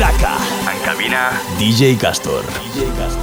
En cabina, DJ Castor. DJ Castor.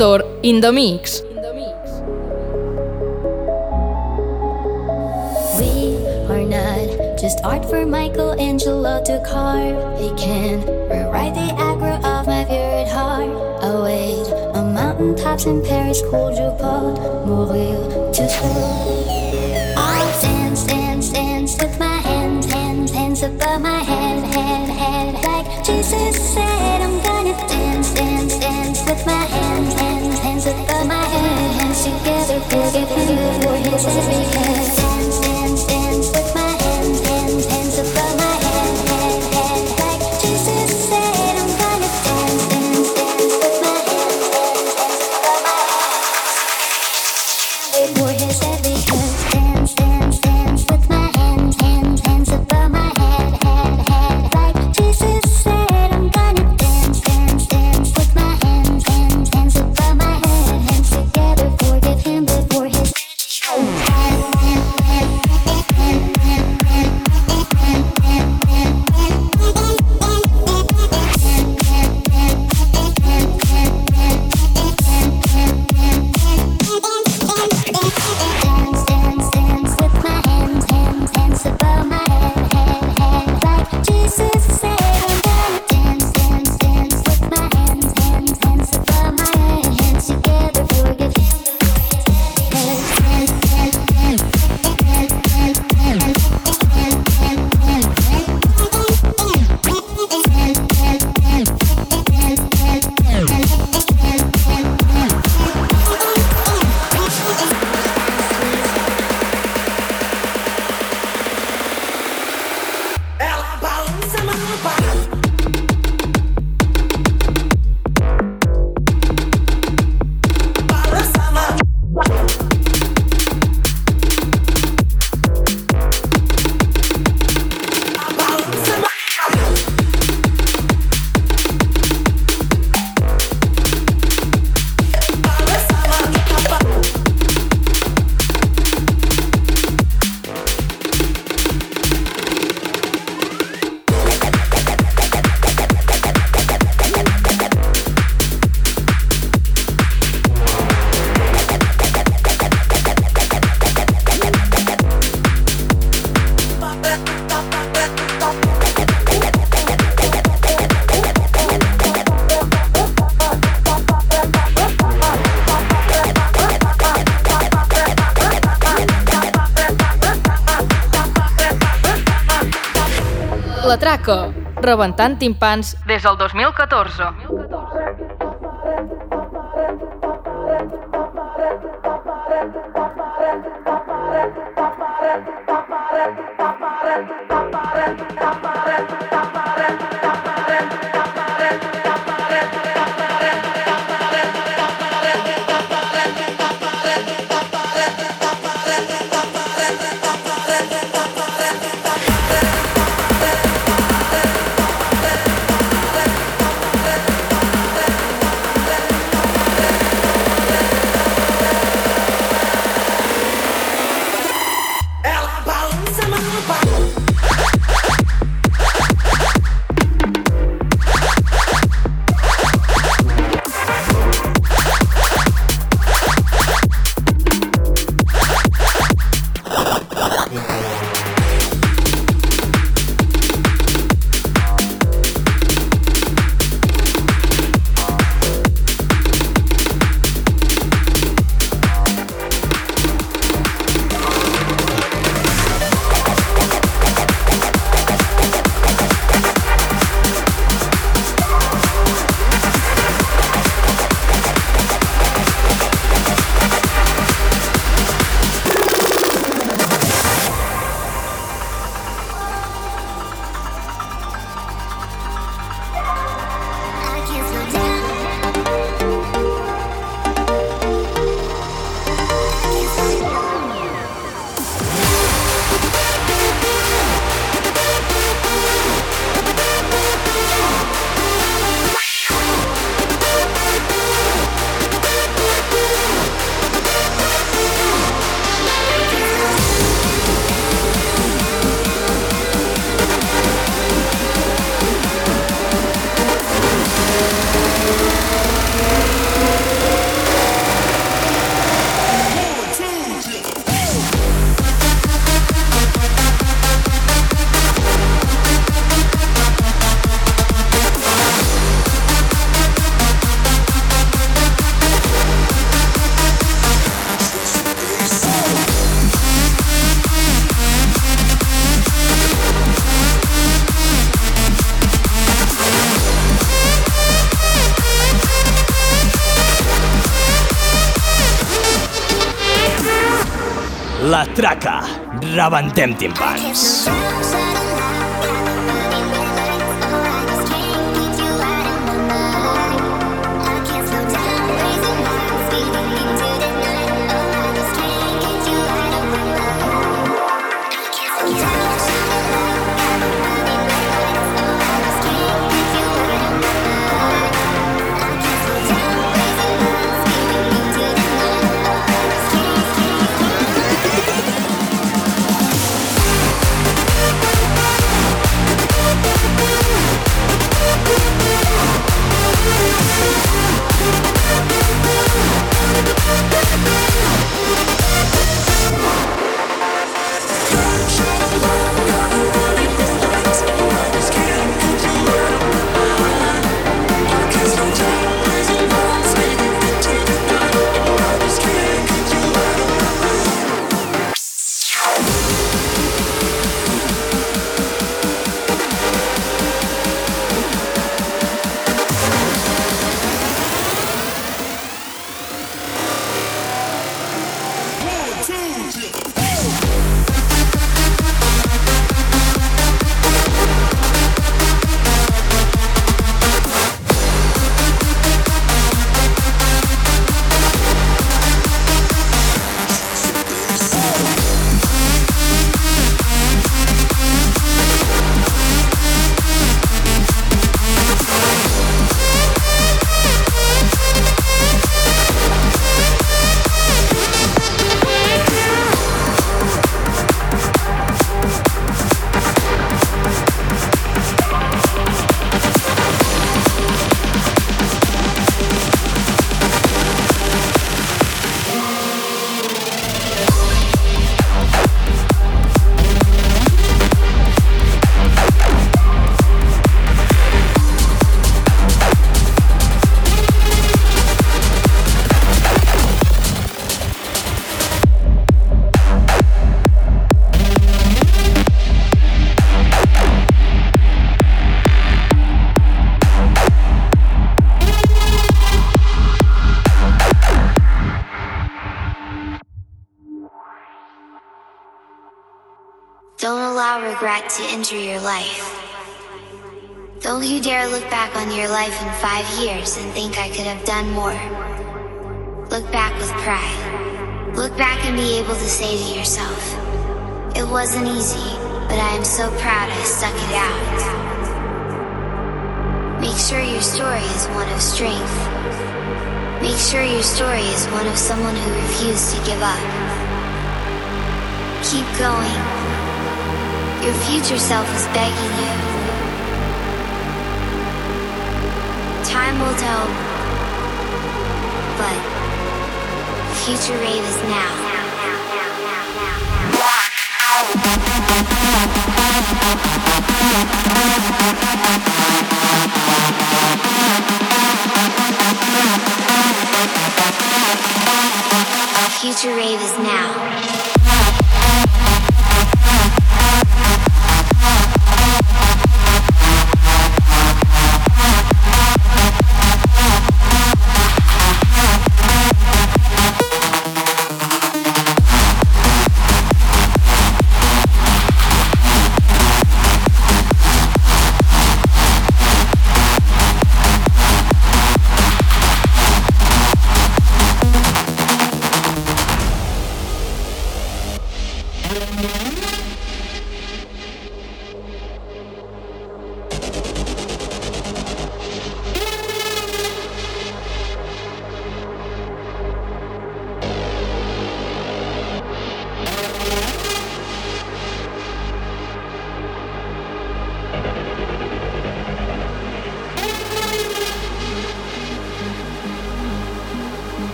In the mix. We are not just art for Michelangelo to carve. He can rewrite the aggro of my favorite heart. Await on mountaintops in Paris, cool you mourir to slow. I'll dance, dance, dance with my hands, hands, hands above my head, head, head. Like Jesus said, you. for rebentant timpans des del 2014. La Traca. Rebentem timpans. To enter your life. Don't you dare look back on your life in five years and think I could have done more. Look back with pride. Look back and be able to say to yourself, it wasn't easy, but I am so proud I stuck it out. Make sure your story is one of strength. Make sure your story is one of someone who refused to give up. Keep going. Your future self is begging you. Time will tell, but future rave is now. Future Rave is now.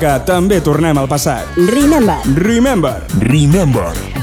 que també tornem al passat. Remember. Remember. Remember.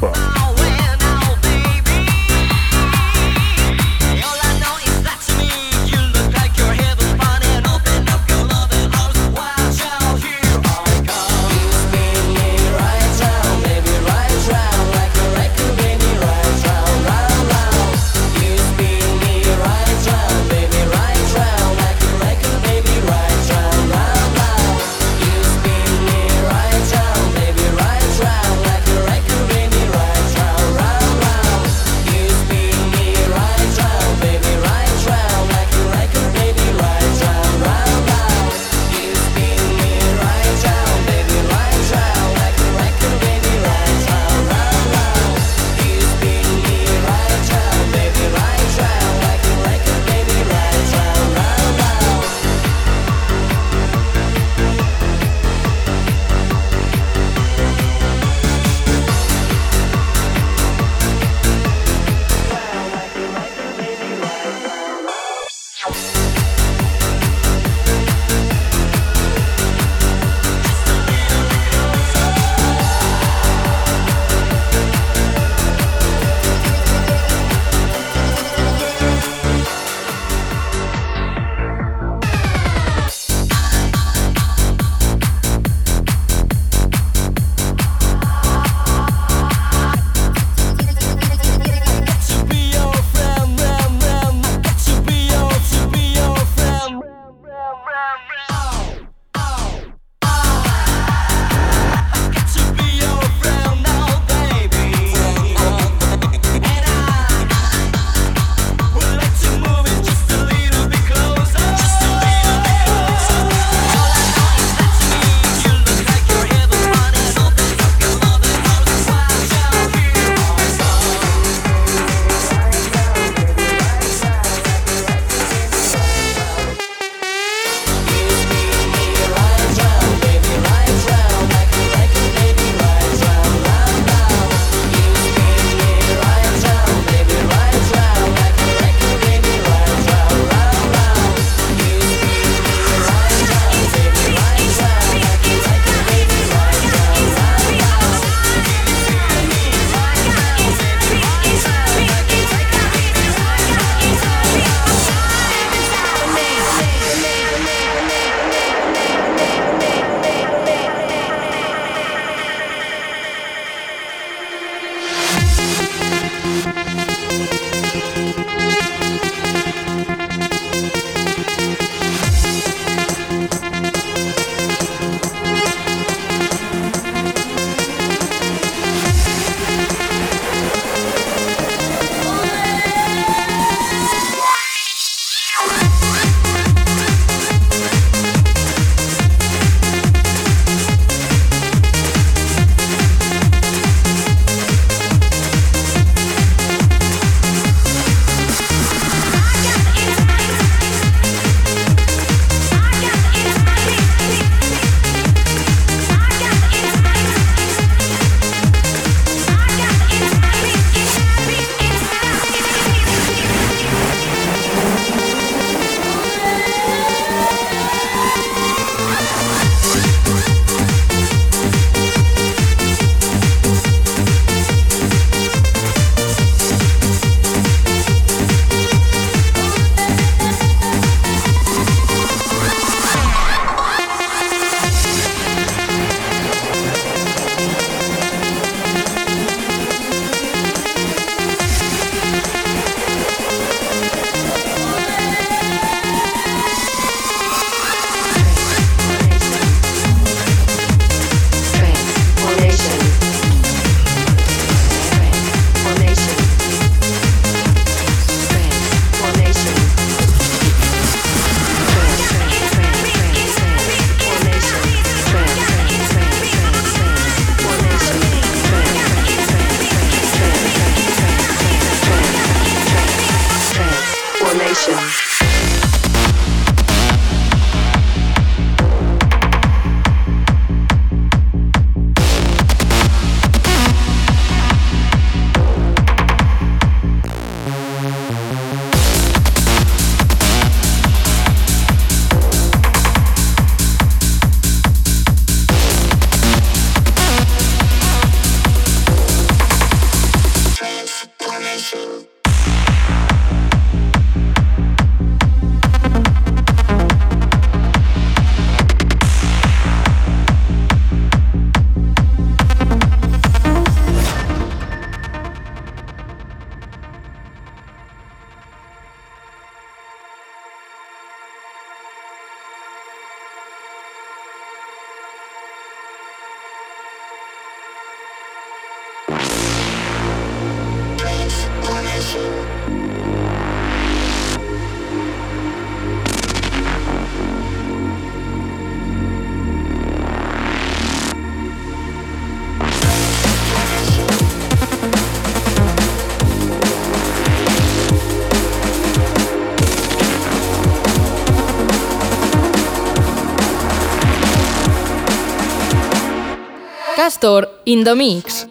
Castor in the Mix.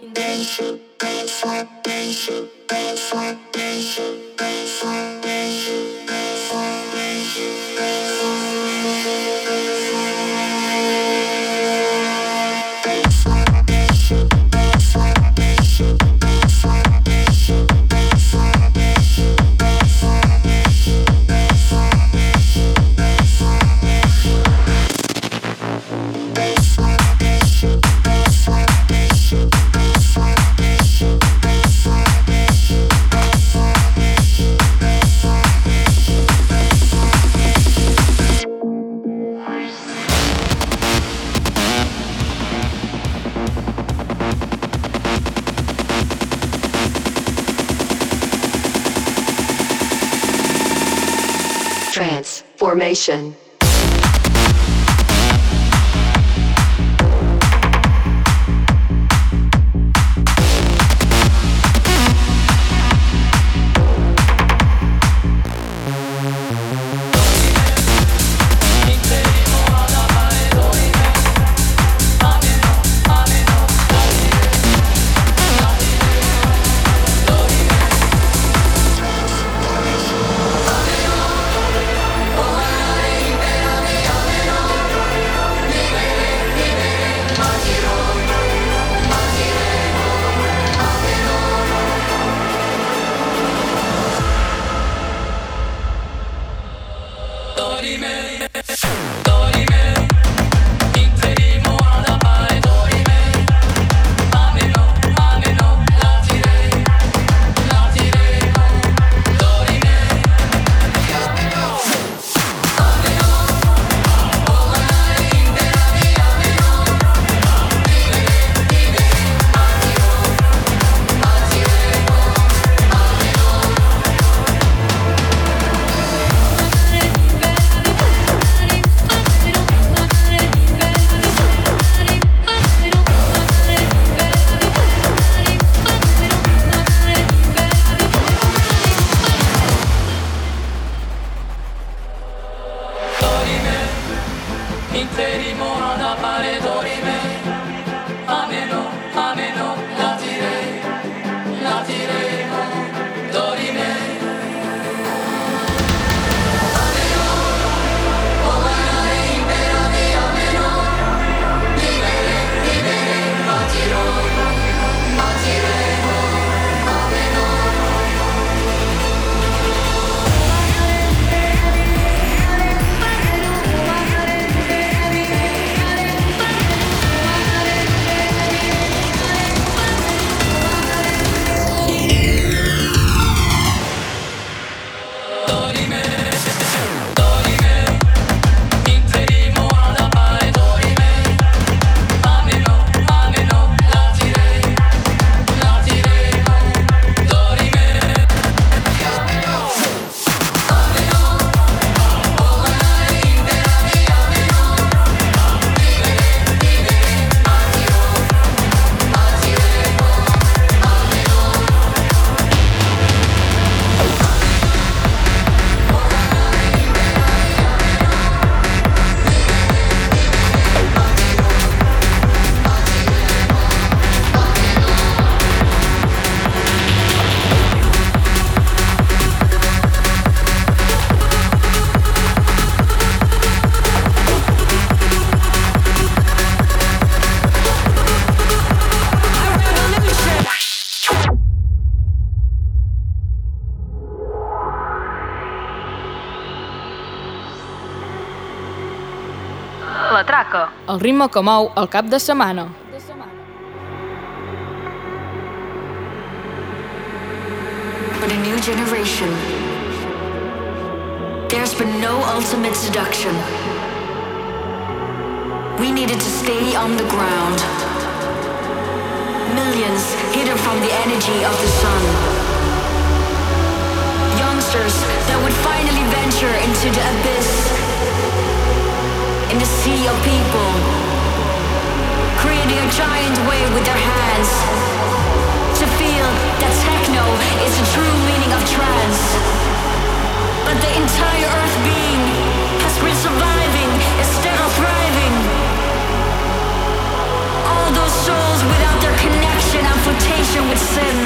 Transformation. El ritme que mou el cap de setmana. But a new generation. There's been no ultimate seduction. We needed to stay on the ground. Millions hidden from the energy of the sun. Youngsters that would finally venture into the abyss. In the sea of people. Creating a giant wave with their hands. To feel that techno is the true meaning of trance. But the entire earth being has been surviving instead of thriving. All those souls without their connection and flotation with sin.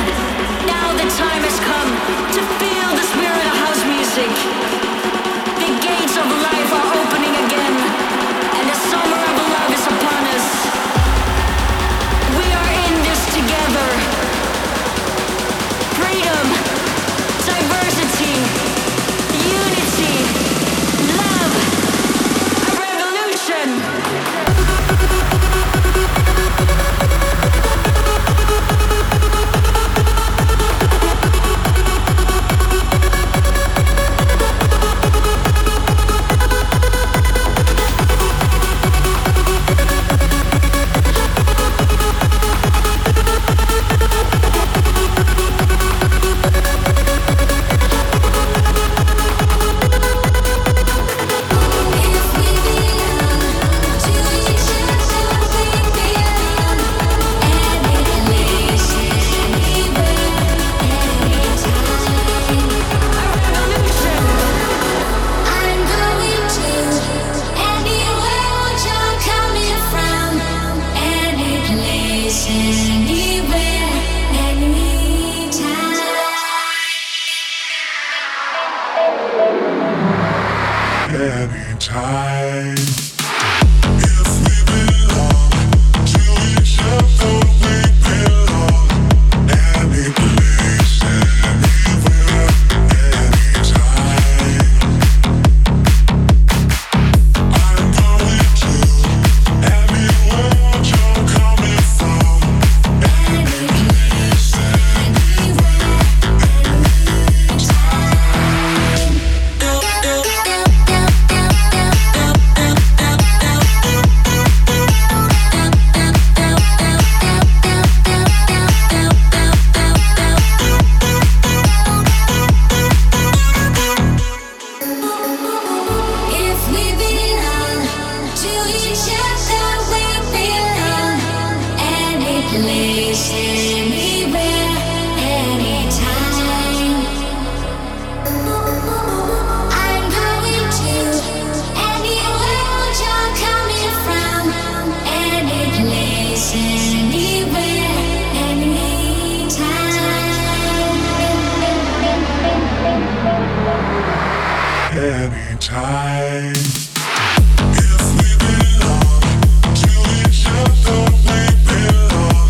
Now the time has come to feel the spirit of house music. The gates of life are opening Freedom, to each other, we belong.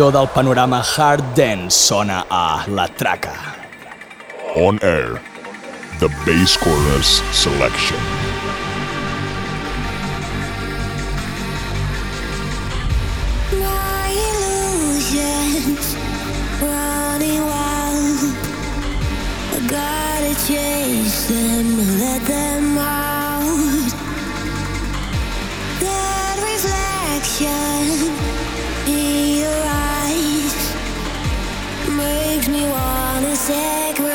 secció del panorama Hard Dance sona a La Traca. On Air, the Bass Corners Selection. music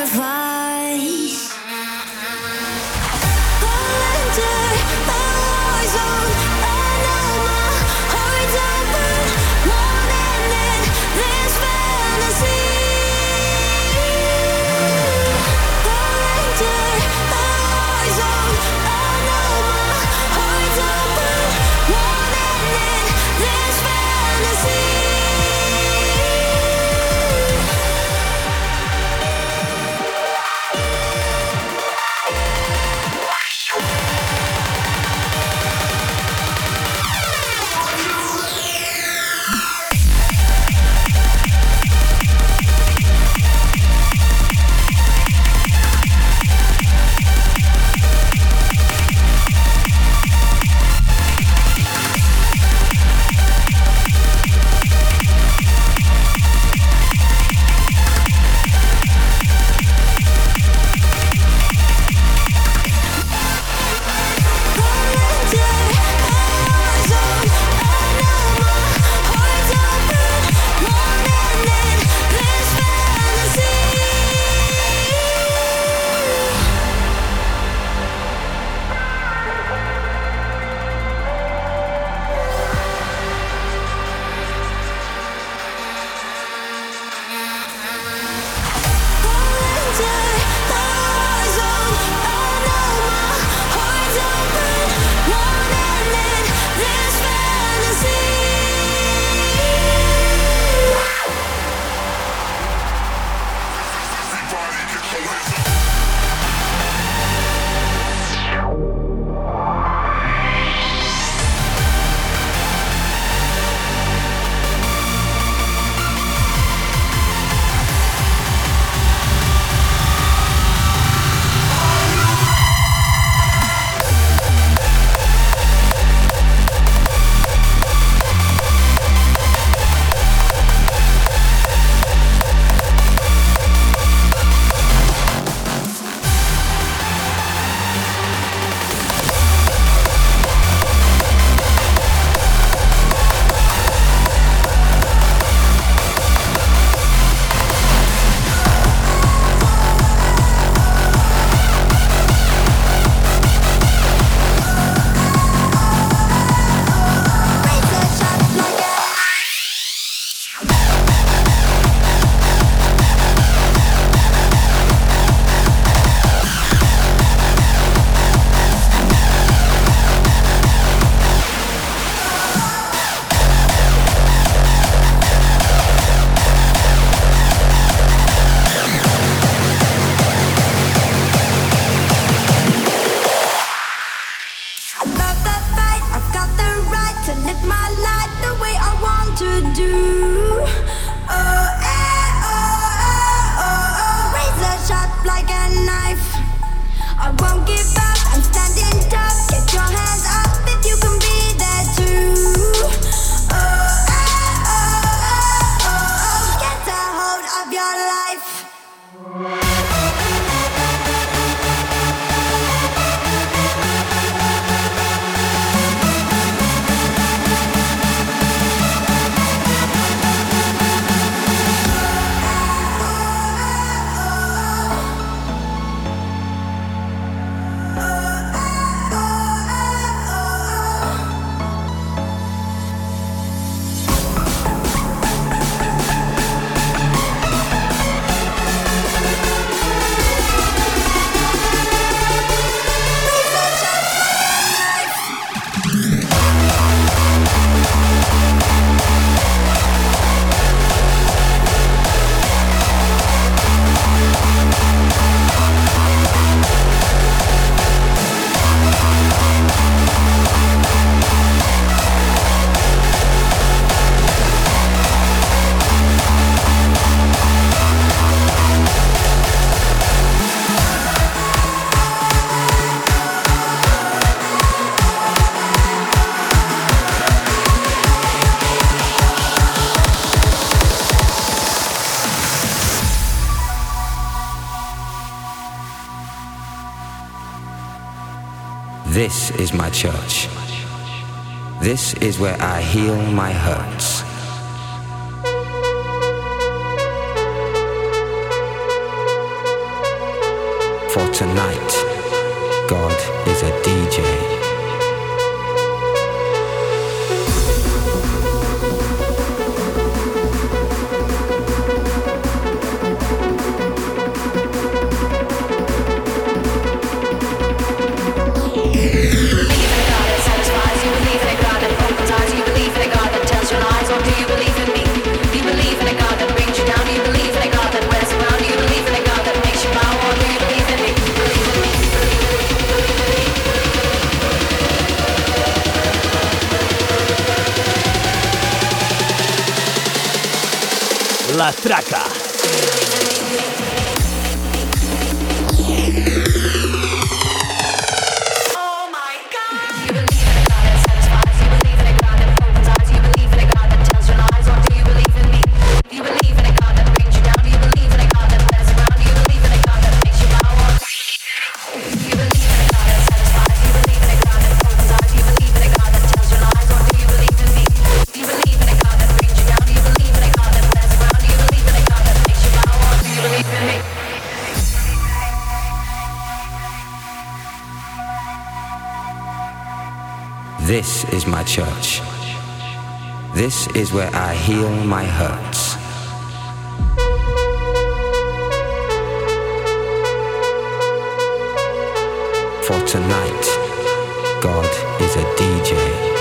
is where I heal my hurts. For tonight, God is a DJ. Traca. This is where I heal my hurts. For tonight, God is a DJ.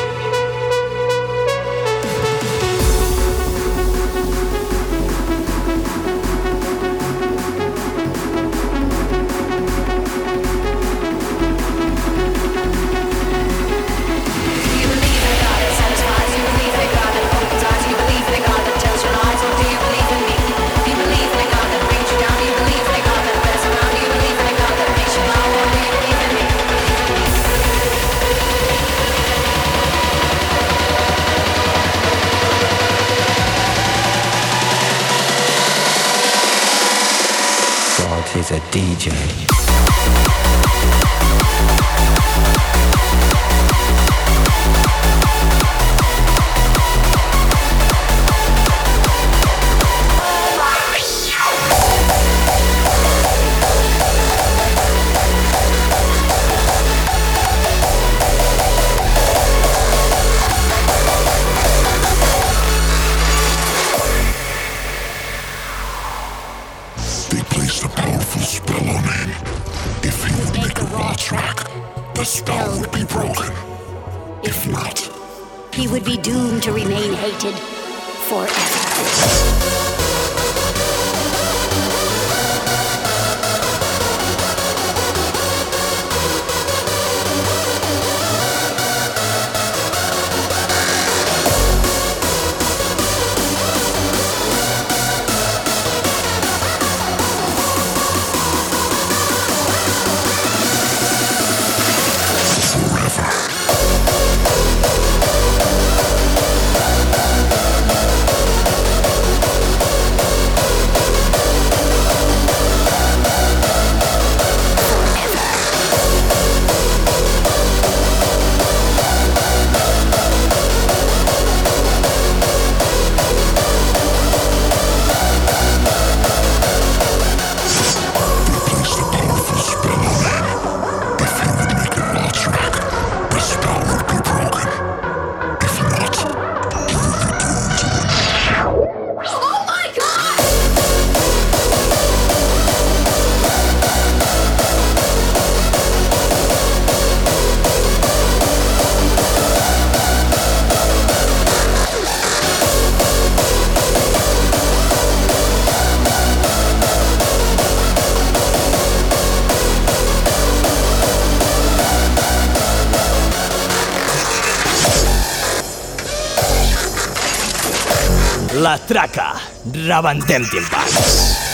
Matraca. Rebentem timpans.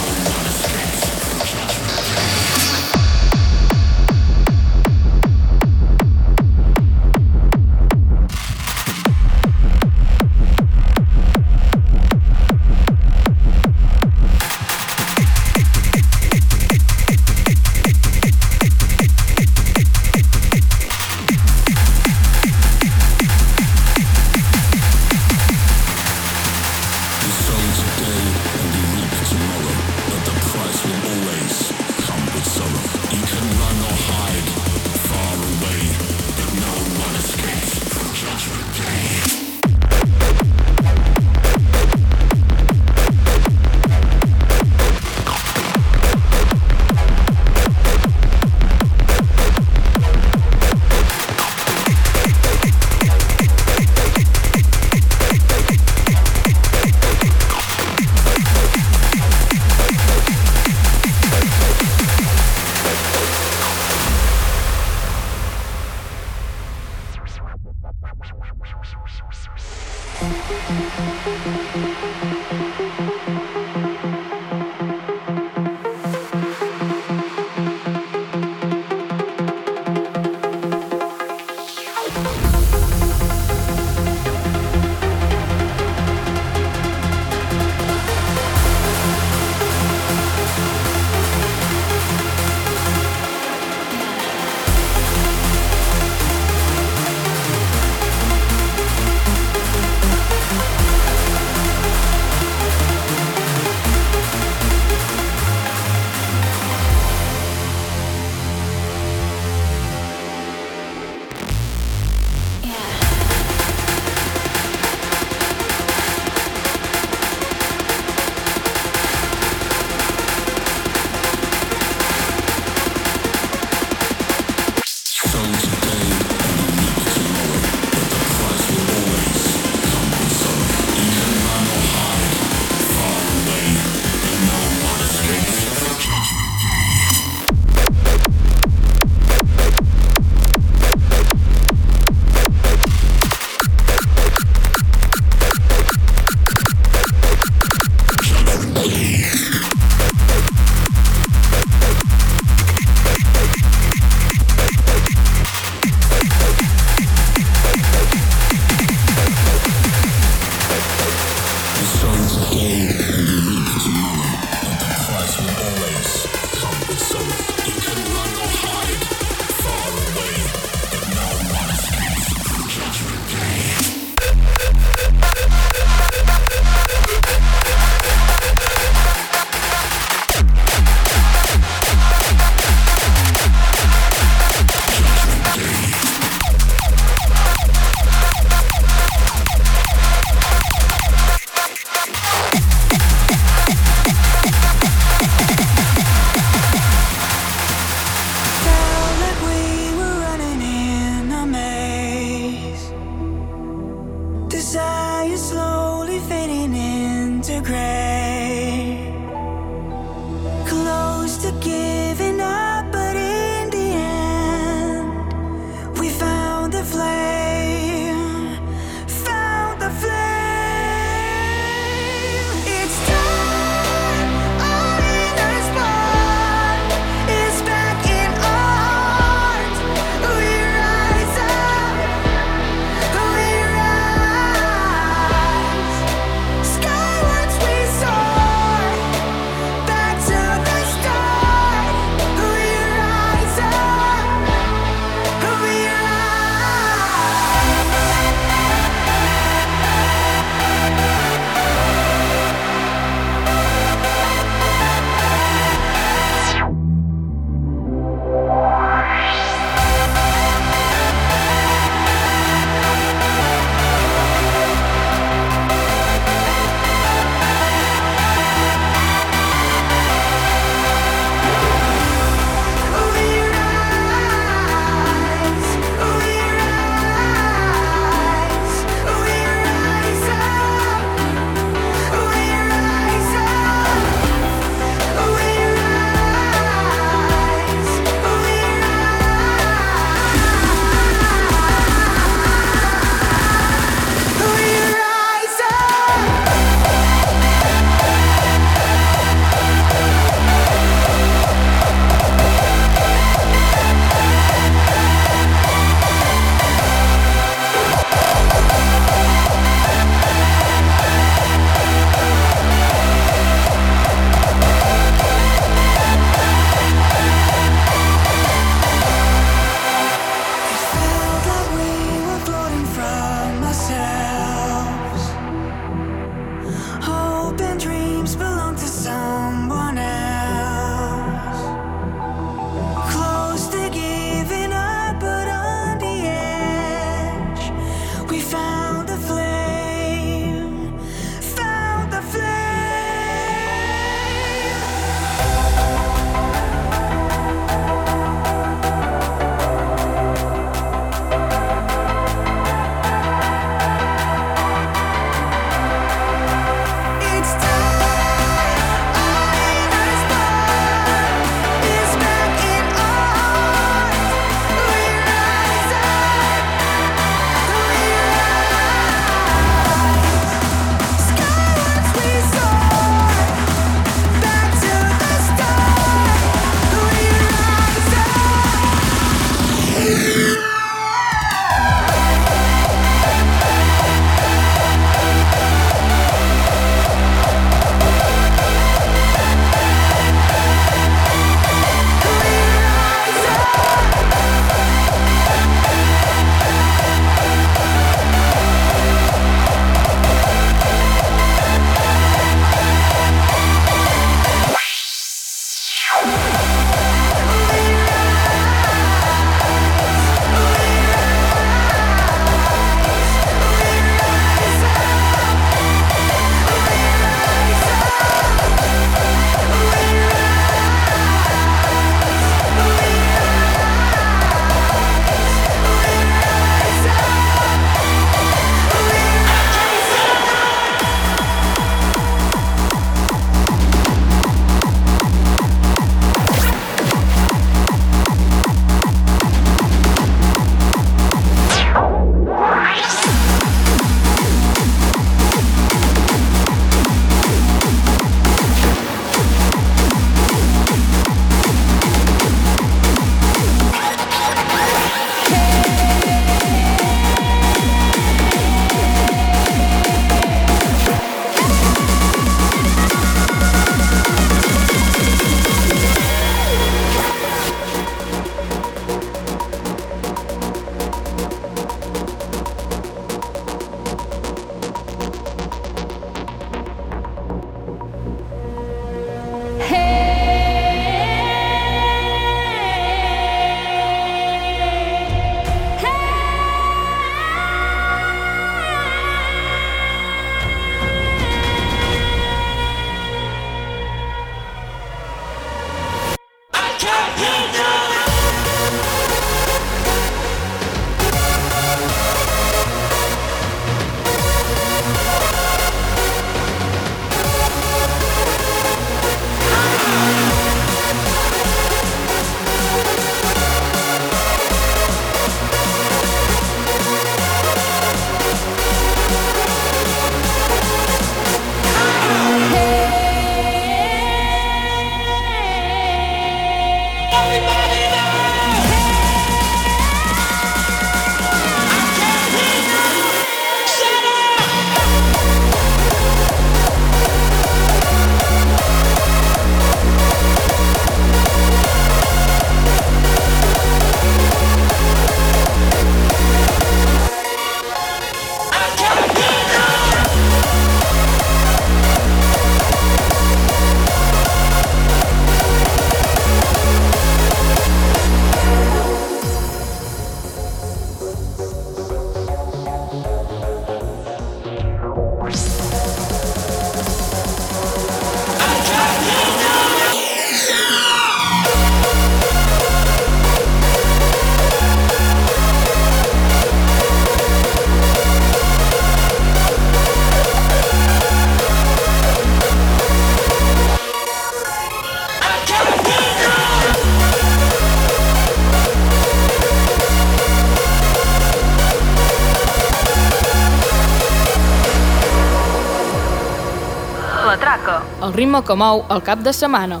Ritme que mou el cap de setmana.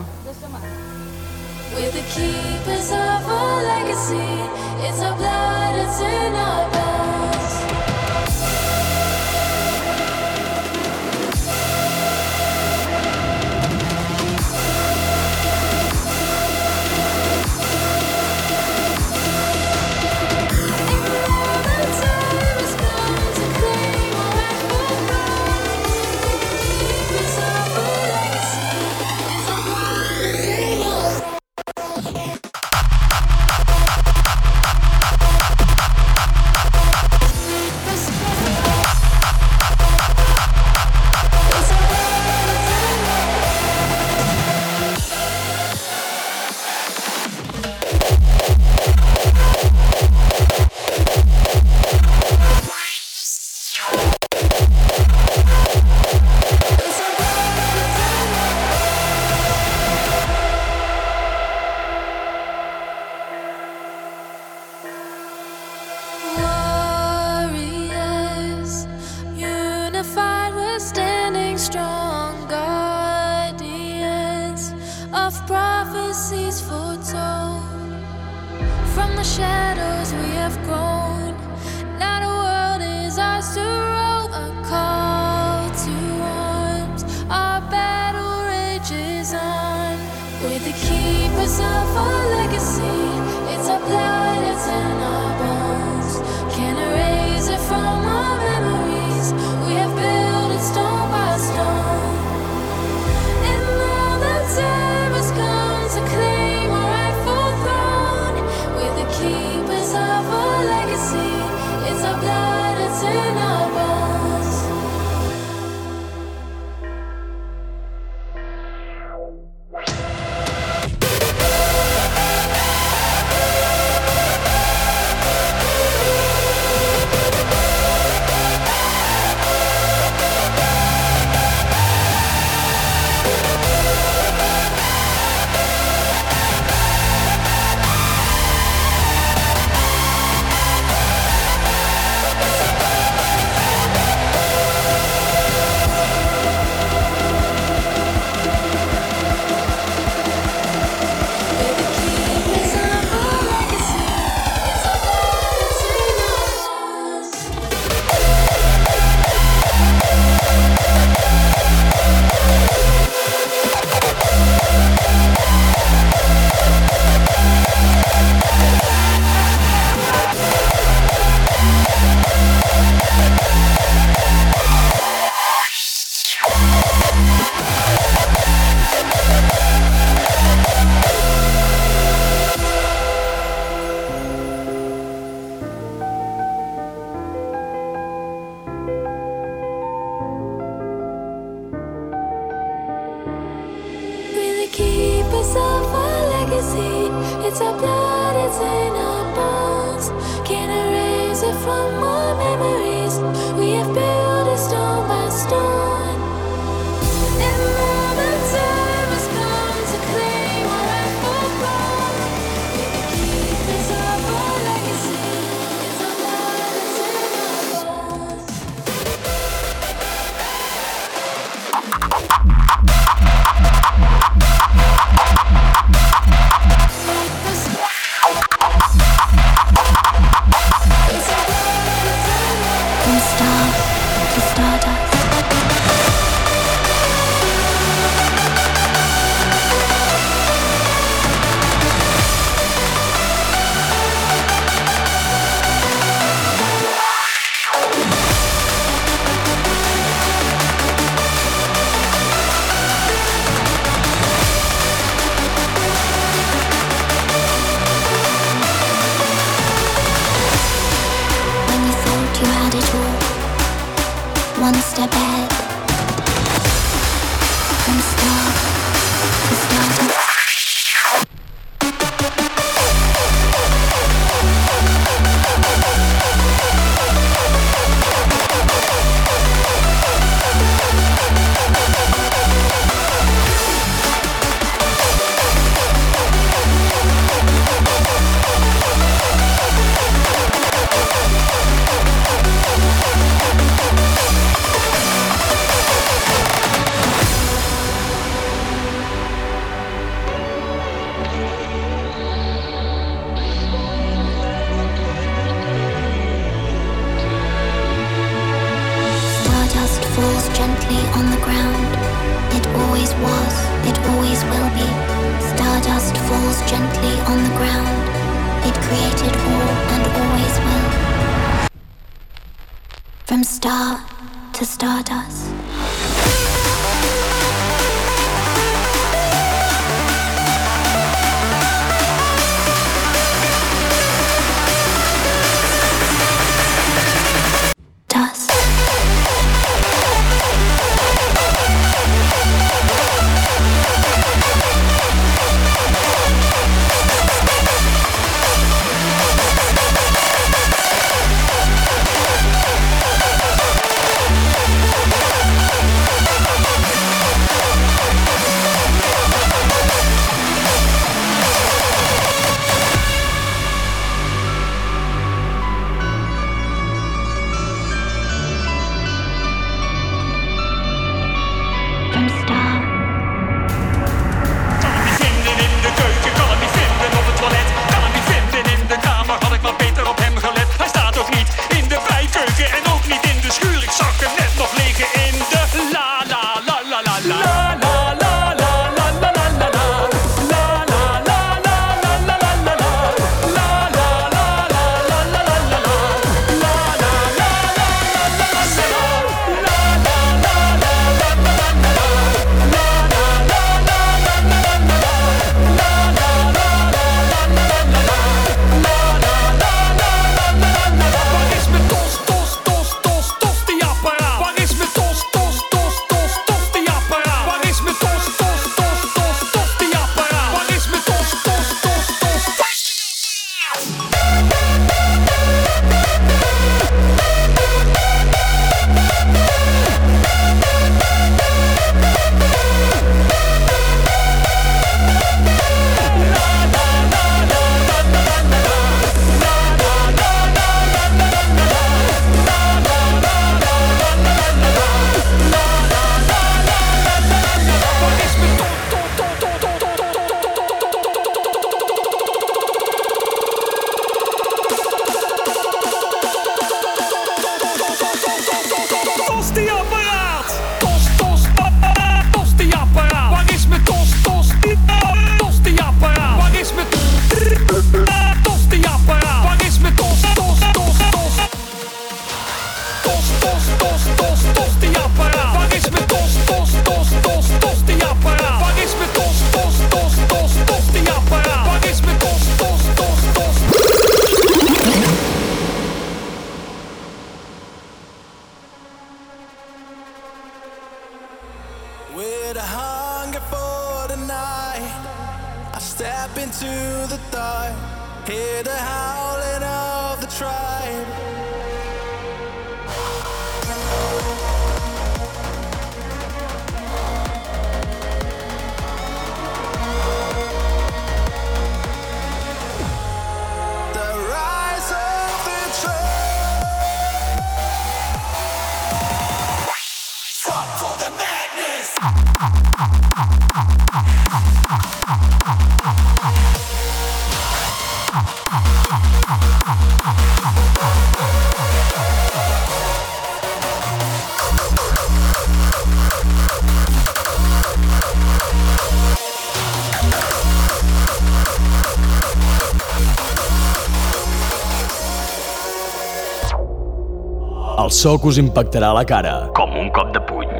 so que us impactarà la cara. Com un cop de puny.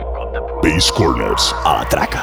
Base Corners. A Atrac.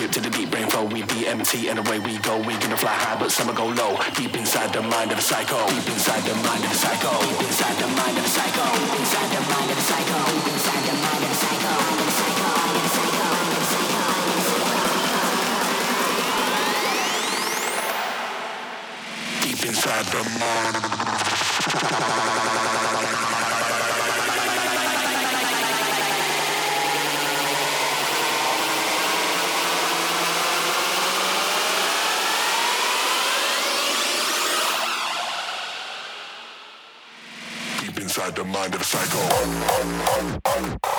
trip to the deep brain flow. We DMT and away we go. We gonna fly high, but some go low. Deep inside the mind of a psycho. Deep inside the mind of a psycho. Deep inside the mind of a psycho. Deep inside the mind of a psycho. Deep inside the mind of a psycho. Deep inside the mind psycho.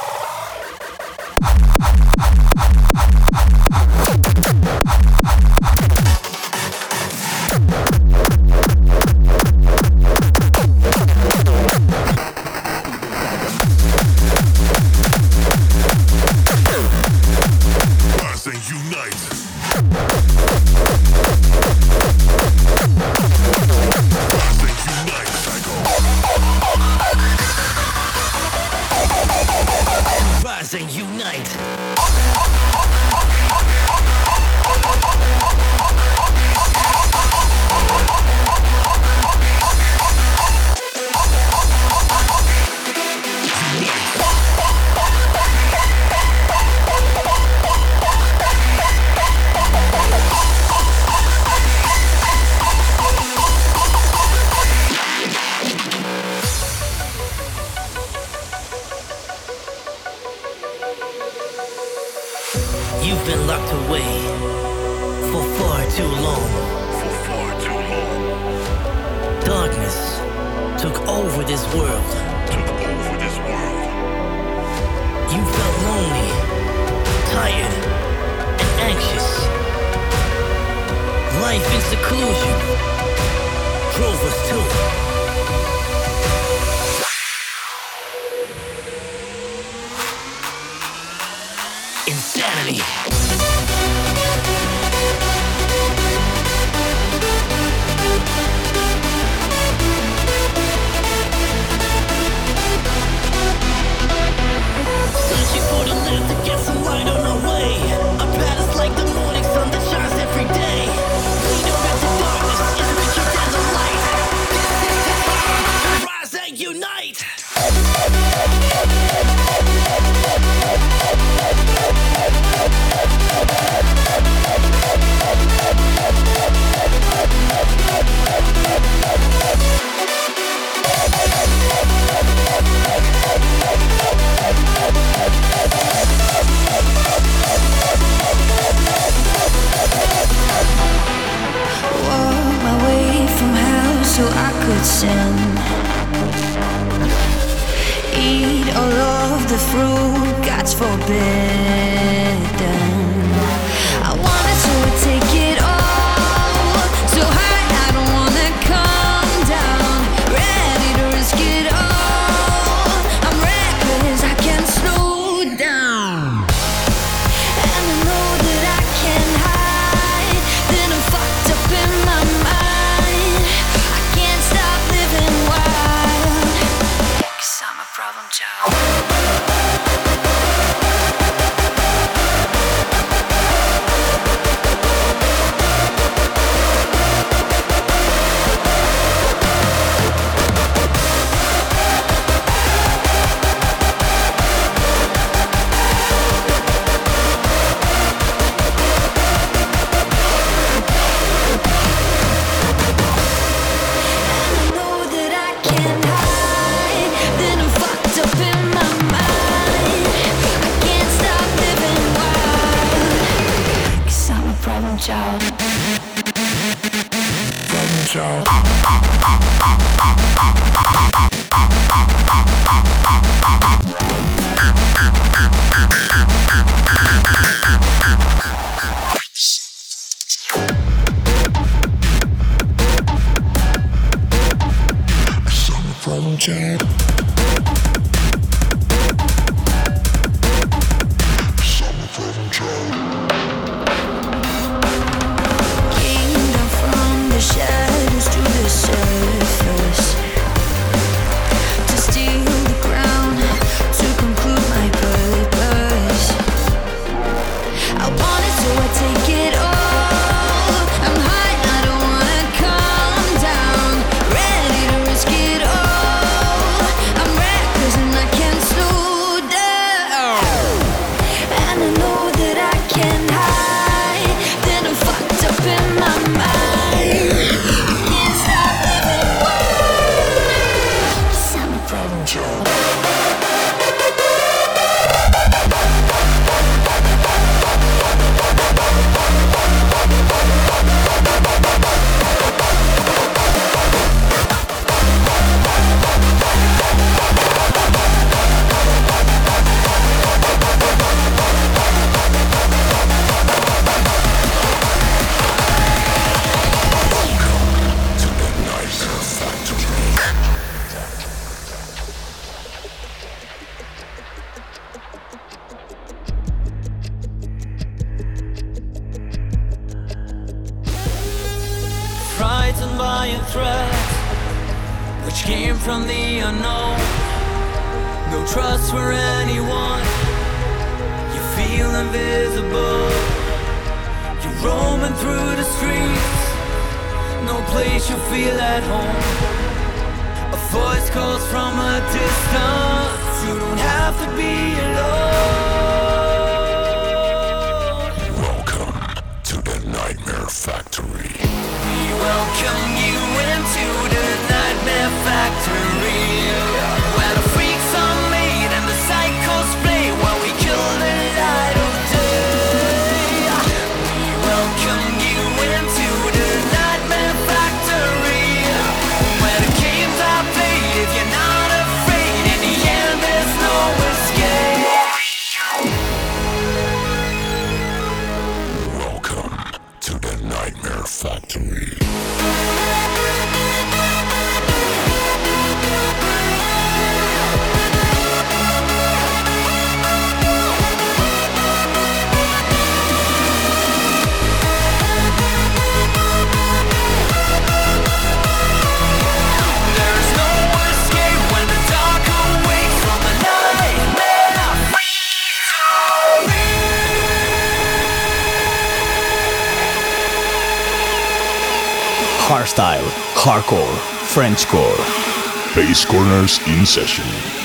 Hardcore, Frenchcore. Basscornerz in session.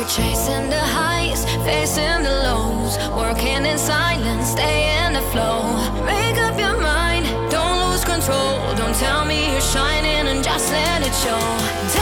We're chasing the highs, facing the lows, working in silence, staying flow. Make up your mind, don't lose control. Don't tell me you're shining and just let it show.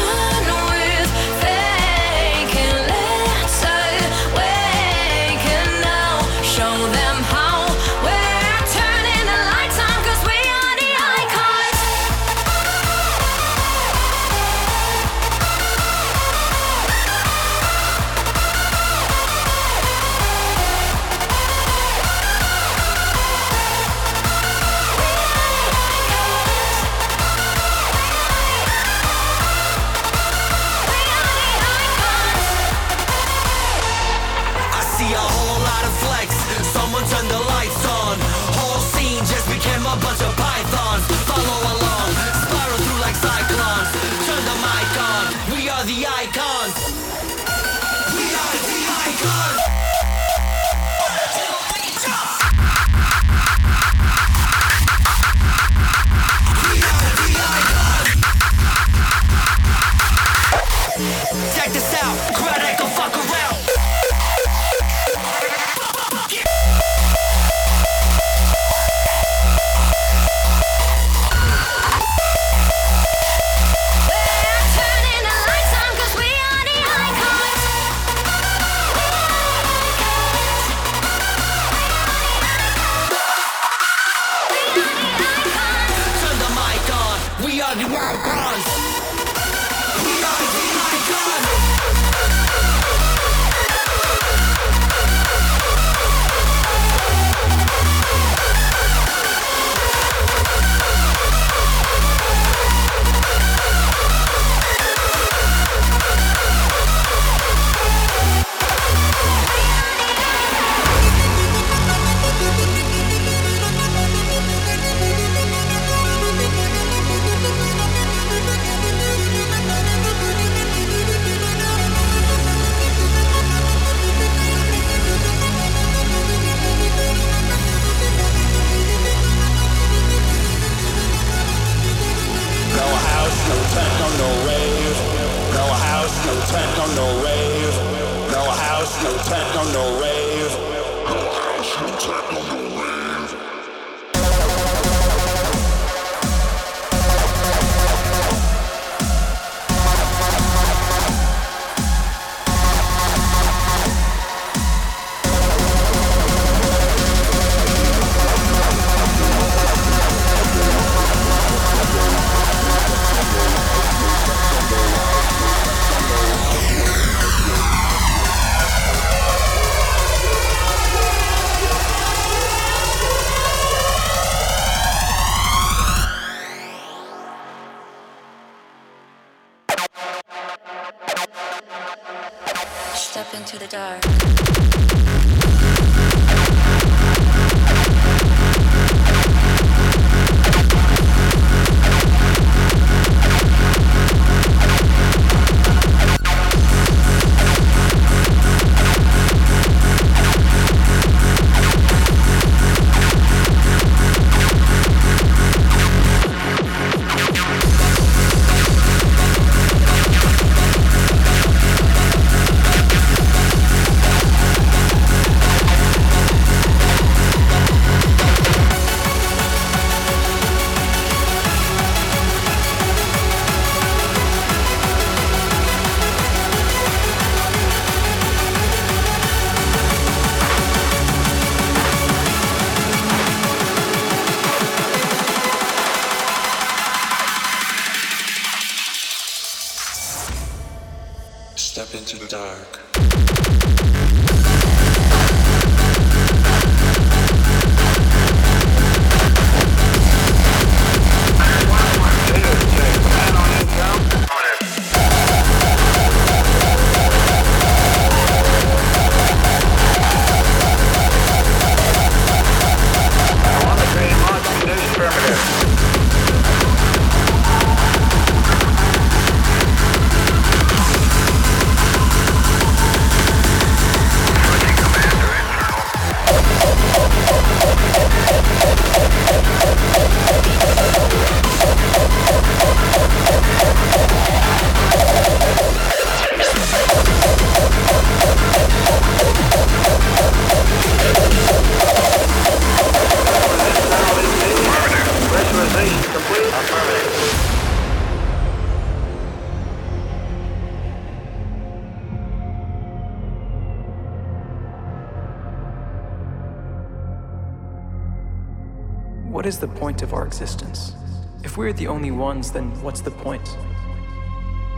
what's the point?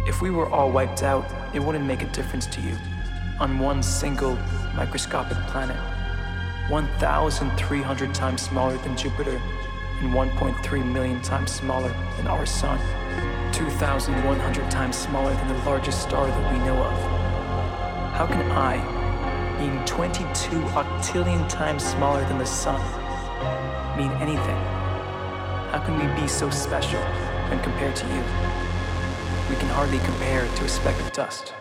If we were all wiped out, it wouldn't make a difference to you. On one single microscopic planet, 1,300 times smaller than Jupiter and 1.3 million times smaller than our Sun, 2,100 times smaller than the largest star that we know of. How can I, being 22 octillion times smaller than the Sun, mean anything? How can we be so special? when compared to you. We can hardly compare to a speck of dust.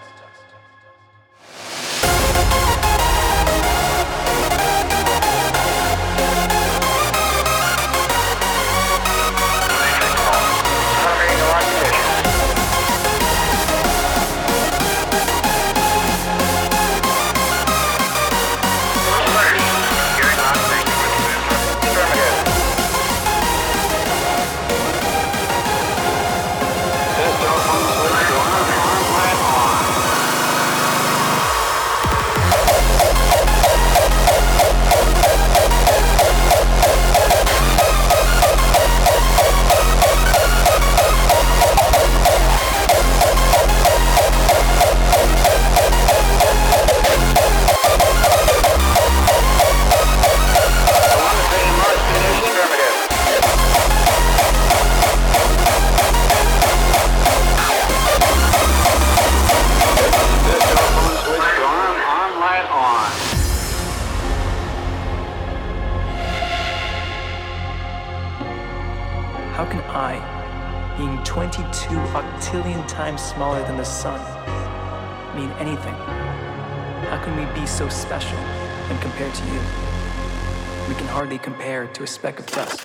Compared to a speck of dust.